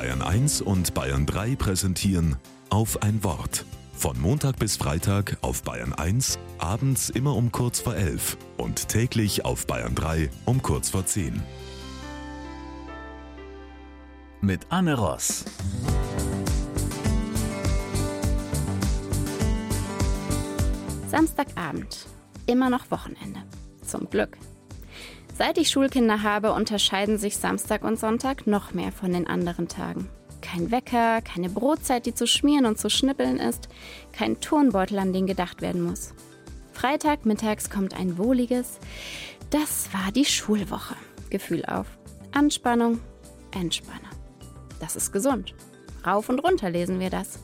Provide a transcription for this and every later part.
Bayern 1 und Bayern 3 präsentieren auf ein Wort. Von Montag bis Freitag auf Bayern 1, abends immer um kurz vor 11 und täglich auf Bayern 3 um kurz vor 10. Mit Anne Ross. Samstagabend. Immer noch Wochenende. Zum Glück. Seit ich Schulkinder habe, unterscheiden sich Samstag und Sonntag noch mehr von den anderen Tagen. Kein Wecker, keine Brotzeit, die zu schmieren und zu schnippeln ist, kein Turnbeutel, an den gedacht werden muss. Freitag mittags kommt ein wohliges, das war die Schulwoche, Gefühl auf. Anspannung, Entspannung. Das ist gesund. Rauf und runter lesen wir das.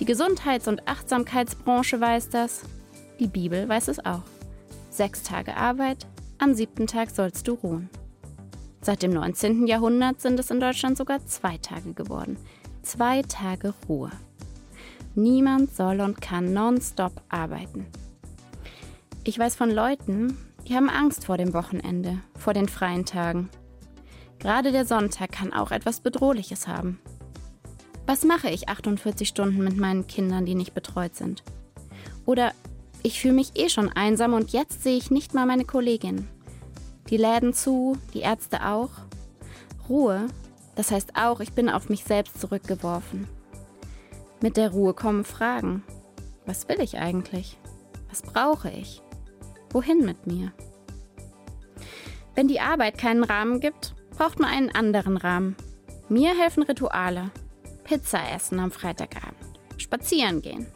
Die Gesundheits- und Achtsamkeitsbranche weiß das. Die Bibel weiß es auch. Sechs Tage Arbeit, am siebten Tag sollst du ruhen. Seit dem 19. Jahrhundert sind es in Deutschland sogar zwei Tage geworden. Zwei Tage Ruhe. Niemand soll und kann nonstop arbeiten. Ich weiß von Leuten, die haben Angst vor dem Wochenende, vor den freien Tagen. Gerade der Sonntag kann auch etwas Bedrohliches haben. Was mache ich 48 Stunden mit meinen Kindern, die nicht betreut sind? Oder ich fühle mich eh schon einsam und jetzt sehe ich nicht mal meine Kollegin. Die Läden zu, die Ärzte auch. Ruhe, das heißt auch, ich bin auf mich selbst zurückgeworfen. Mit der Ruhe kommen Fragen. Was will ich eigentlich? Was brauche ich? Wohin mit mir? Wenn die Arbeit keinen Rahmen gibt, braucht man einen anderen Rahmen. Mir helfen Rituale. Pizza essen am Freitagabend. Spazieren gehen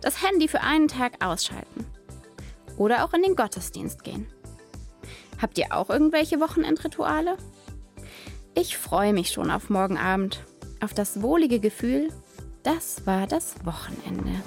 das Handy für einen Tag ausschalten. Oder auch in den Gottesdienst gehen. Habt ihr auch irgendwelche Wochenendrituale? Ich freue mich schon auf morgen Abend, auf das wohlige Gefühl, das war das Wochenende.